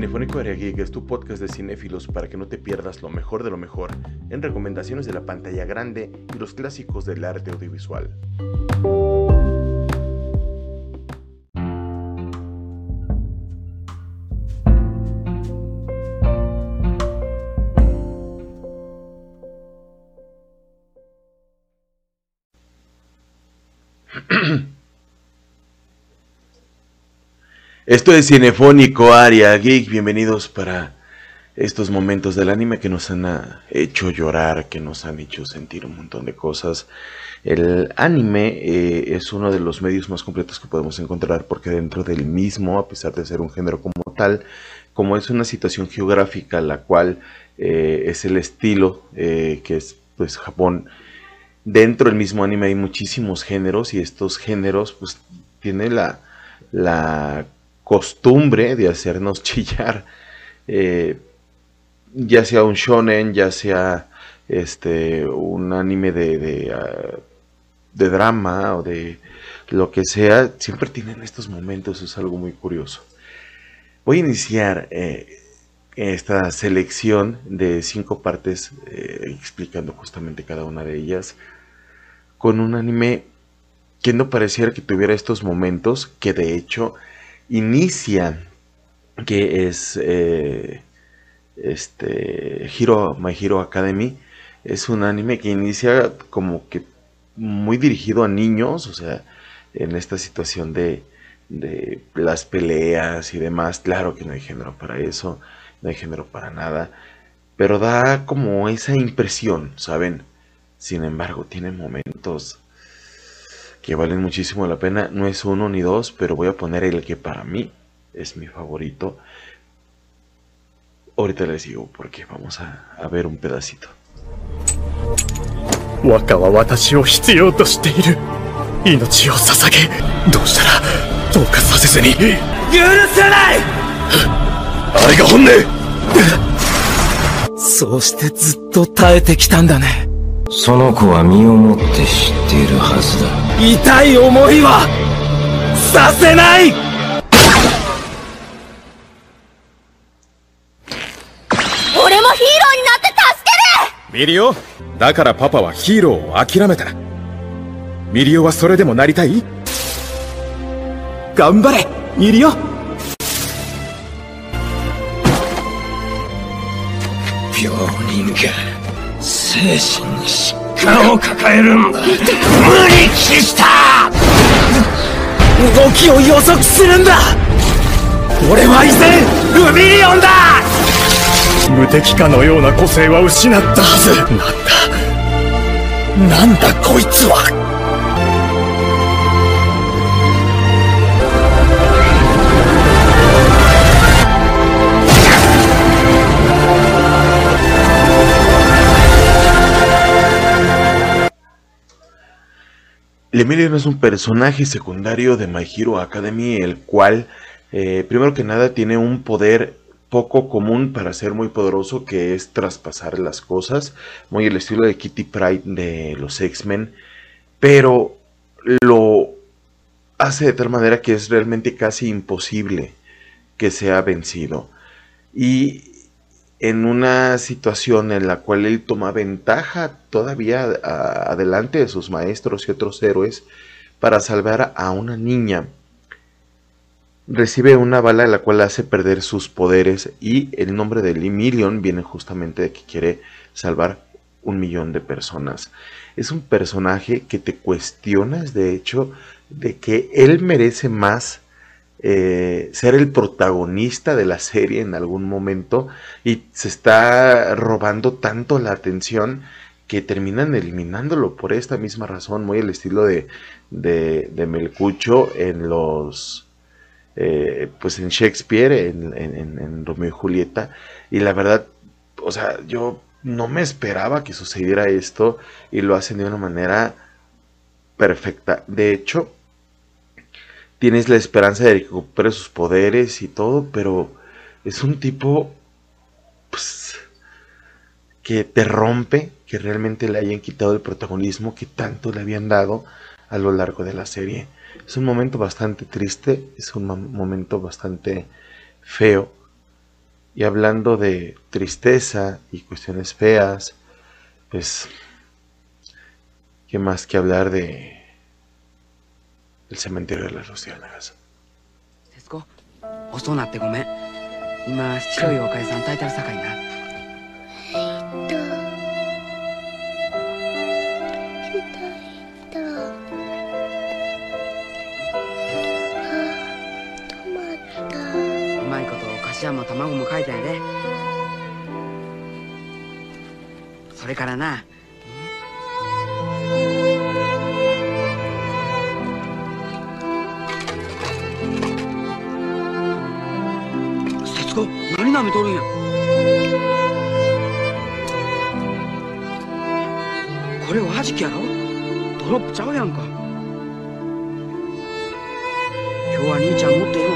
Cinefónico Geek es tu podcast de cinéfilos para que no te pierdas lo mejor de lo mejor en recomendaciones de la pantalla grande y los clásicos del arte audiovisual. Esto es Cinefónico Aria Geek, bienvenidos para estos momentos del anime que nos han hecho llorar, que nos han hecho sentir un montón de cosas. El anime eh, es uno de los medios más completos que podemos encontrar porque dentro del mismo, a pesar de ser un género como tal, como es una situación geográfica la cual eh, es el estilo eh, que es pues Japón, dentro del mismo anime hay muchísimos géneros y estos géneros pues tienen la, la costumbre de hacernos chillar, eh, ya sea un shonen, ya sea este un anime de, de, ah, de, drama o de lo que sea, siempre tienen estos momentos, es algo muy curioso. Voy a iniciar eh, esta selección de cinco partes eh, explicando justamente cada una de ellas con un anime que no pareciera que tuviera estos momentos, que de hecho inicia, que es eh, este Hero, My Hero Academy, es un anime que inicia como que muy dirigido a niños, o sea, en esta situación de, de las peleas y demás, claro que no hay género para eso, no hay género para nada, pero da como esa impresión, ¿saben? Sin embargo, tiene momentos que valen muchísimo la pena. No es uno ni dos, pero voy a poner el que para mí es mi favorito. Ahorita les digo porque vamos a, a ver un pedacito. 若は私を必要としている命を捧げどうしたらどうかさせずに許せないあれが本音そうしてずっと耐えてきたんだね その子は身をもって知っているはずだ。痛い思いはさせない。俺もヒーローになって助けミリオだからパパはヒーローを諦めた。ミリオはそれでもなりたい？頑張れミリオ。病人が精神に疾患を抱えるんだ。無理期した。動きを予測するんだ。俺は依然ルミリオンだ。無敵かのような個性は失ったはず。なんだ。なんだこいつは Lemillion es un personaje secundario de My Hero Academy, el cual, eh, primero que nada, tiene un poder poco común para ser muy poderoso, que es traspasar las cosas, muy el estilo de Kitty Pride de los X-Men, pero lo hace de tal manera que es realmente casi imposible que sea vencido. Y en una situación en la cual él toma ventaja todavía adelante de sus maestros y otros héroes para salvar a una niña. Recibe una bala la cual hace perder sus poderes y el nombre de Lemillion viene justamente de que quiere salvar un millón de personas. Es un personaje que te cuestionas de hecho de que él merece más eh, ser el protagonista de la serie en algún momento y se está robando tanto la atención que terminan eliminándolo por esta misma razón, muy el estilo de, de, Melcucho en los... Eh, pues en Shakespeare, en, en Romeo y Julieta, y la verdad, o sea, yo no me esperaba que sucediera esto y lo hacen de una manera perfecta. De hecho, tienes la esperanza de que sus poderes y todo, pero es un tipo pues, que te rompe que realmente le hayan quitado el protagonismo que tanto le habían dado a lo largo de la serie. Es un momento bastante triste, es un momento bastante feo, Y hablando de tristeza y cuestiones feas, pues, ¿qué más que hablar de el cementerio de las luciérnagas? 節子遅なってごめん今白いおかゆさん炊いてるさかいなとひどいとあ止まったうまいことかしわも卵も書いたんやでそれからな何舐めとるんやこれおはじきやろドロップちゃうやんか今日は兄ちゃんもっとええ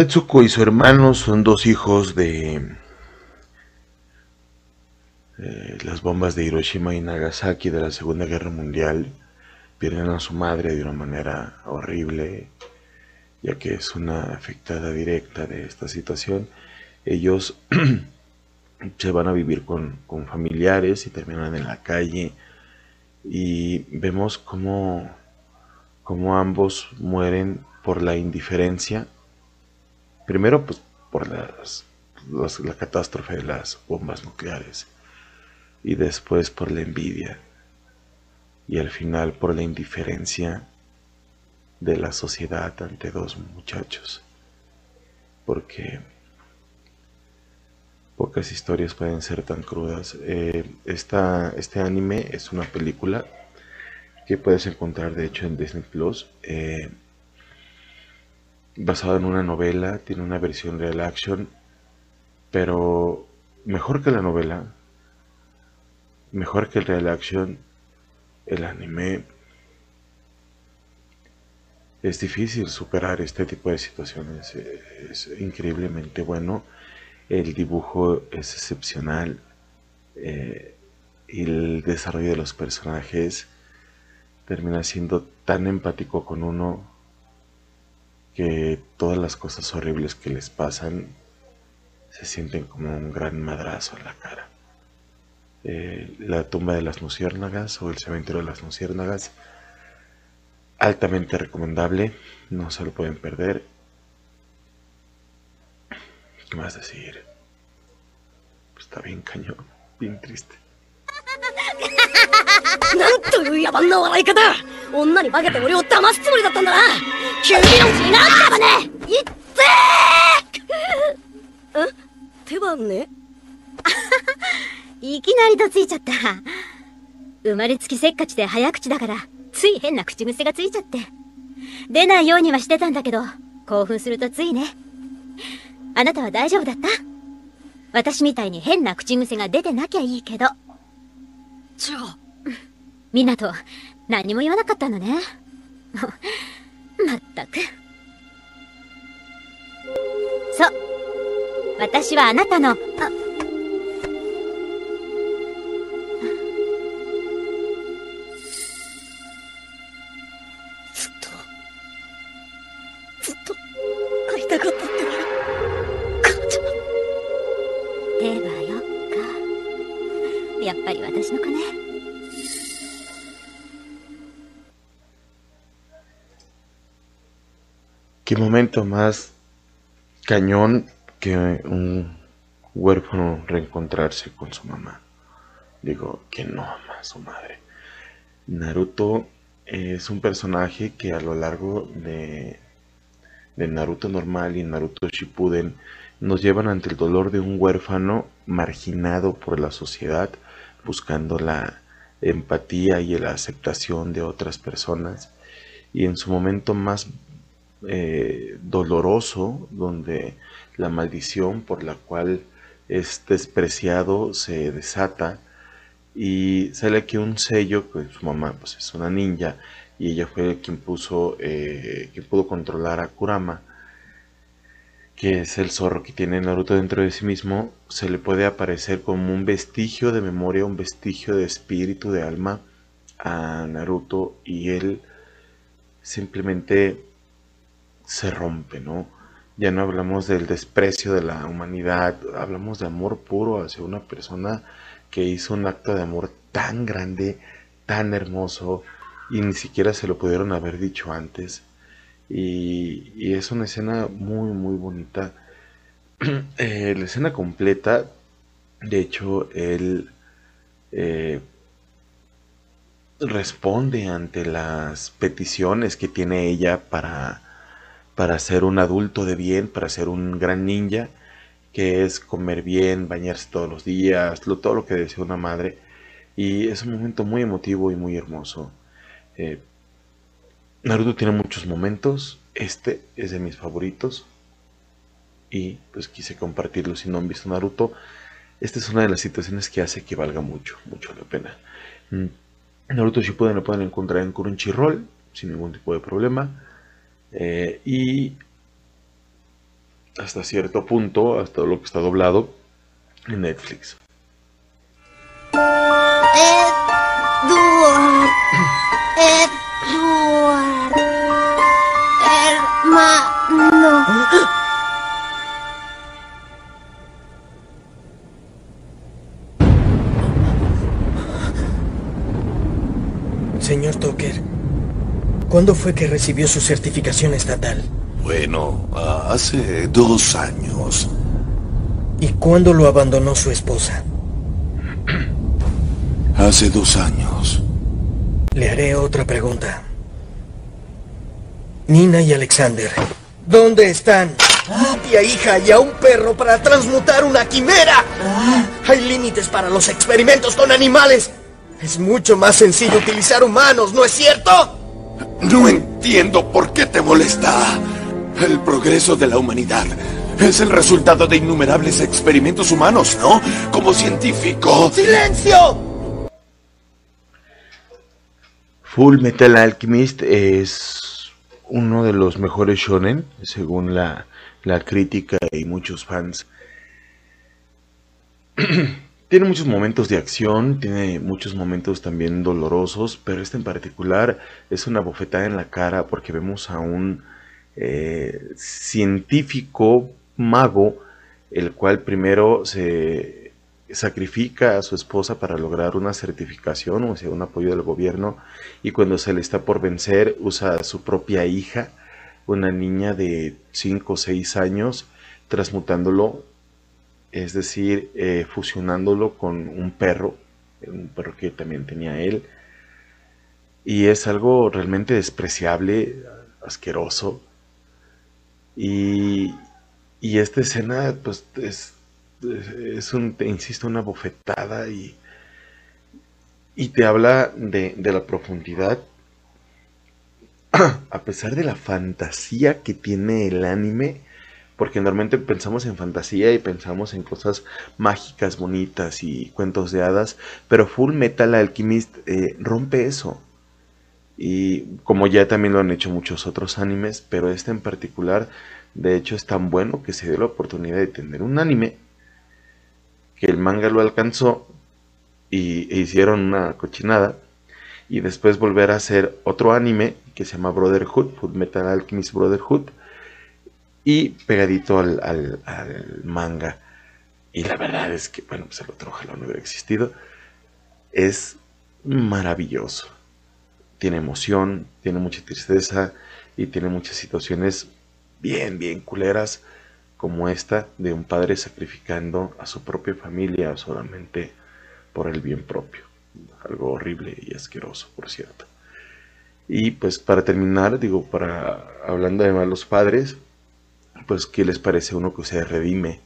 Setsuko y su hermano son dos hijos de eh, las bombas de Hiroshima y Nagasaki de la Segunda Guerra Mundial. Pierden a su madre de una manera horrible, ya que es una afectada directa de esta situación. Ellos se van a vivir con, con familiares y terminan en la calle. Y vemos cómo, cómo ambos mueren por la indiferencia Primero, pues por las, la catástrofe de las bombas nucleares. Y después por la envidia. Y al final por la indiferencia de la sociedad ante dos muchachos. Porque pocas historias pueden ser tan crudas. Eh, esta, este anime es una película que puedes encontrar de hecho en Disney Plus. Eh, basado en una novela, tiene una versión real action, pero mejor que la novela, mejor que el real action, el anime es difícil superar este tipo de situaciones, es increíblemente bueno, el dibujo es excepcional eh, el desarrollo de los personajes termina siendo tan empático con uno que todas las cosas horribles que les pasan se sienten como un gran madrazo en la cara. Eh, la tumba de las luciérnagas o el cementerio de las luciérnagas, altamente recomendable, no se lo pueden perder. ¿Qué más decir? Pues está bien cañón, bien triste. なんという野蛮な笑い方女に化けて俺を騙すつもりだったんだな 急にのうちになったばねいってーん手番ね？いきなりとついちゃった。生まれつきせっかちで早口だから、つい変な口癖がついちゃって。出ないようにはしてたんだけど、興奮するとついね。あなたは大丈夫だった？私みたいに変な口癖が出てなきゃいいけど。じゃあみなと、何も言わなかったのね。まったく。そう。私はあなたの、あ、Qué momento más cañón que un huérfano reencontrarse con su mamá. Digo, que no ama a su madre. Naruto es un personaje que a lo largo de, de Naruto normal y Naruto Shippuden nos llevan ante el dolor de un huérfano marginado por la sociedad, buscando la, empatía y la aceptación de otras personas. Y en su momento más eh, doloroso, donde la maldición por la cual es despreciado se desata y sale aquí un sello, que su mamá pues es una ninja y ella fue quien puso, eh, quien pudo controlar a Kurama, que es el zorro que tiene Naruto dentro de sí mismo, se le puede aparecer como un vestigio de memoria, un vestigio de espíritu, de alma a Naruto y él simplemente se rompe, ¿no? Ya no hablamos del desprecio de la humanidad, hablamos de amor puro hacia una persona que hizo un acto de amor tan grande, tan hermoso, y ni siquiera se lo pudieron haber dicho antes. Y, es una escena muy, muy bonita. Eh, la escena completa, de hecho, él eh, responde ante las peticiones que tiene ella para, para ser un adulto de bien, para ser un gran ninja, que es comer bien, bañarse todos los días, todo lo que desea una madre. Y es un momento muy emotivo y muy hermoso. Eh, Naruto tiene muchos momentos, este es de mis favoritos y pues quise compartirlo si no han visto Naruto. Esta es una de las situaciones que hace que valga mucho, mucho la pena. Mm, Naruto Shippuden lo pueden encontrar en Crunchyroll sin ningún tipo de problema. Eh, y hasta cierto punto, hasta lo que está doblado en Netflix. ¿Cuándo fue que recibió su certificación estatal? Bueno, hace dos años. ¿Y cuándo lo abandonó su esposa? Hace dos años. Le haré otra pregunta. Nina y Alexander, ¿dónde están? Tía hija y a un perro para transmutar una quimera. Hay límites para los experimentos con animales. Es mucho más sencillo utilizar humanos, ¿no es cierto? No entiendo por qué te molesta. El progreso de la humanidad es el resultado de innumerables experimentos humanos, ¿no? Como científico. ¡Silencio! Full Metal Alchemist es uno de los mejores shonen, según la, la crítica y muchos fans. tiene muchos momentos de acción, tiene muchos momentos también dolorosos, pero este en particular es una bofetada en la cara porque vemos a un eh, científico mago, el cual primero se sacrifica a su esposa para lograr una certificación, o sea, un apoyo del gobierno, y cuando se le está por vencer usa a su propia hija, una niña de 5 o 6 años, transmutándolo, es decir, eh, fusionándolo con un perro, un perro que también tenía él, y es algo realmente despreciable, asqueroso, y, esta escena, pues, es, es un, te insisto, una bofetada y, y te habla de, de la profundidad, a pesar de la fantasía que tiene el anime, porque normalmente pensamos en fantasía y pensamos en cosas mágicas, bonitas y cuentos de hadas, pero Full Metal Alchemist eh, rompe eso. Y como ya también lo han hecho muchos otros animes, pero este en particular, de hecho, es tan bueno que se dio la oportunidad de tener un anime, que el manga lo alcanzó y e hicieron una cochinada, y después volver a hacer otro anime que se llama Brotherhood, Full Metal Alchemist Brotherhood, y pegadito al, al, manga. Y la verdad es que, bueno, pues el otro ojalá no hubiera existido. Es maravilloso tiene emoción, tiene mucha tristeza y tiene muchas situaciones bien, bien culeras como esta de un padre sacrificando a su propia familia solamente por el bien propio. Algo horrible y asqueroso, por cierto. Y pues para terminar, digo, para hablando de malos padres, pues ¿qué les parece a uno que se redime?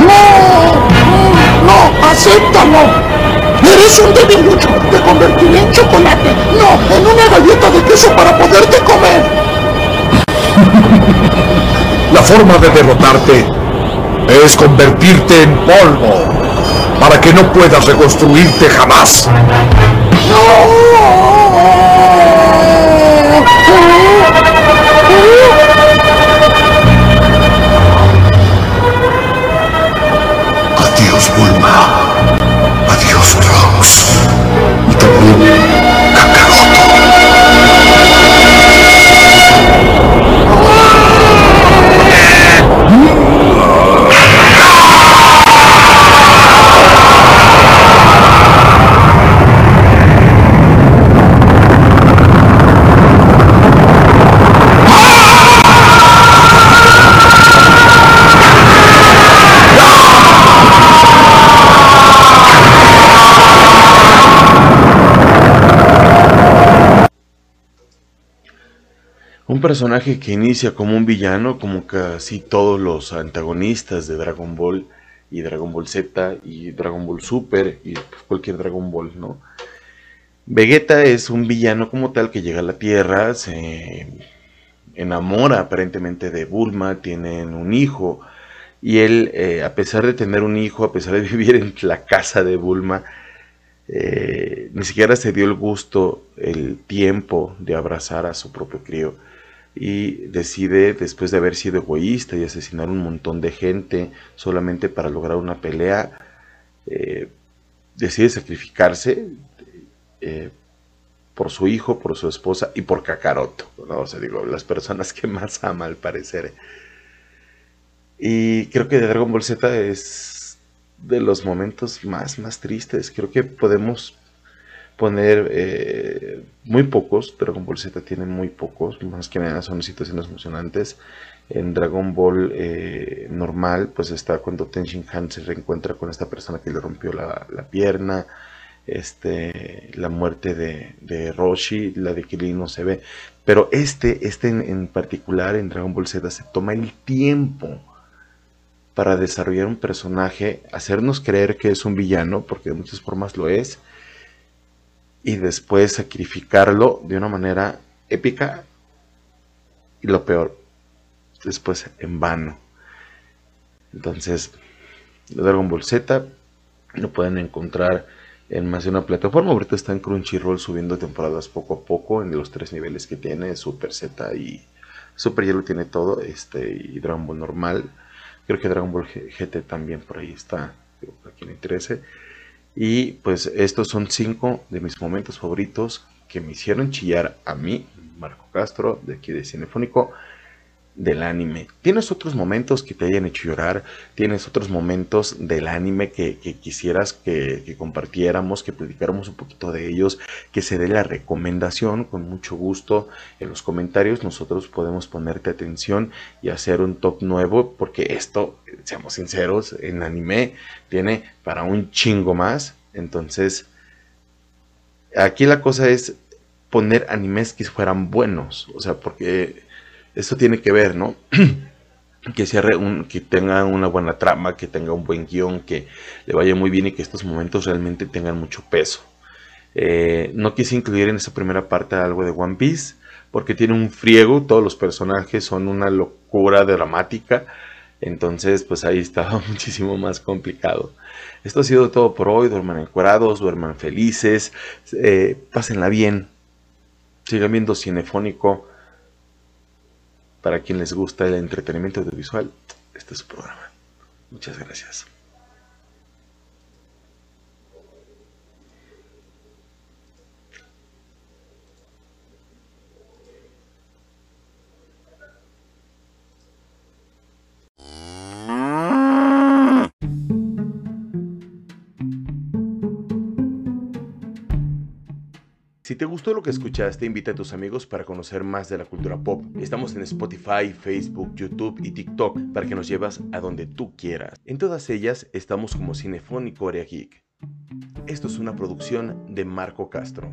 ¡No! ¡No! acéptalo. Eres un debilucho, te convertiré en chocolate. No, en una galleta de queso para poderte comer. La forma de derrotarte es convertirte en polvo para que no puedas reconstruirte jamás. ¡No! Adiós, Bulma. Adiós, Trunks. Y también Un personaje que inicia como un villano, como casi todos los antagonistas de Dragon Ball y Dragon Ball Z y Dragon Ball Super y cualquier Dragon Ball, ¿no? Vegeta es un villano como tal que llega a la Tierra, se enamora aparentemente de Bulma, tienen un hijo y él, eh, a pesar de tener un hijo, a pesar de vivir en la casa de Bulma, eh, ni siquiera se dio el gusto, el tiempo de abrazar a su propio crío y decide, después de haber sido egoísta y asesinar un montón de gente solamente para lograr una pelea, eh, decide sacrificarse eh, por su hijo, por su esposa y por Kakaroto, ¿no? O sea, digo, las personas que más ama al parecer. Y creo que de Dragon Ball Z es de los momentos más, más tristes. Creo que podemos poner eh, muy pocos. Dragon Ball Z tiene muy pocos. Más que nada son situaciones emocionantes. En Dragon Ball eh, normal, pues está cuando Ten Shin Han se reencuentra con esta persona que le rompió la, pierna. Este, la muerte de, de, Roshi, la de Krillin no se ve. Pero este, este en, en particular en Dragon Ball Z se toma el tiempo para desarrollar un personaje, hacernos creer que es un villano, porque de muchas formas lo es, y después sacrificarlo de una manera épica y lo peor, después en vano. Entonces, Dragon Ball Z lo pueden encontrar en más de una plataforma. Ahorita está en Crunchyroll subiendo temporadas poco a poco en los tres niveles que tiene, Super Z y Super ya tiene todo, este y Dragon Ball normal. Creo que Dragon Ball GT también por ahí está, para quien le interese. Y pues estos son cinco de mis momentos favoritos que me hicieron chillar a mí, Marco Castro, de aquí de Cinefónico, del anime. ¿Tienes otros momentos que te hayan hecho llorar? ¿Tienes otros momentos del anime que, quisieras que, que, compartiéramos, que platicáramos un poquito de ellos, que se dé la recomendación con mucho gusto en los comentarios? Nosotros podemos ponerte atención y hacer un top nuevo porque esto, seamos sinceros, en anime tiene para un chingo más. Entonces, aquí la cosa es poner animes que fueran buenos, o sea, porque esto tiene que ver, ¿no? que, un, que tenga una buena trama, que tenga un buen guion, que le vaya muy bien y que estos momentos realmente tengan mucho peso. Eh, no quise incluir en esta primera parte algo de One Piece, porque tiene un friego, todos los personajes son una locura dramática, entonces pues ahí estaba muchísimo más complicado. Esto ha sido todo por hoy, duerman encuerados, duerman felices, eh, pásenla bien, sigan viendo Cinefónico para quien les gusta el entretenimiento audiovisual, este es su programa. Muchas gracias. Si te gustó lo que escuchaste, invita a tus amigos para conocer más de la cultura pop. Estamos en Spotify, Facebook, YouTube y TikTok para que nos llevas a donde tú quieras. En todas ellas estamos como Cinefónico Area Geek. Esto es una producción de Marco Castro.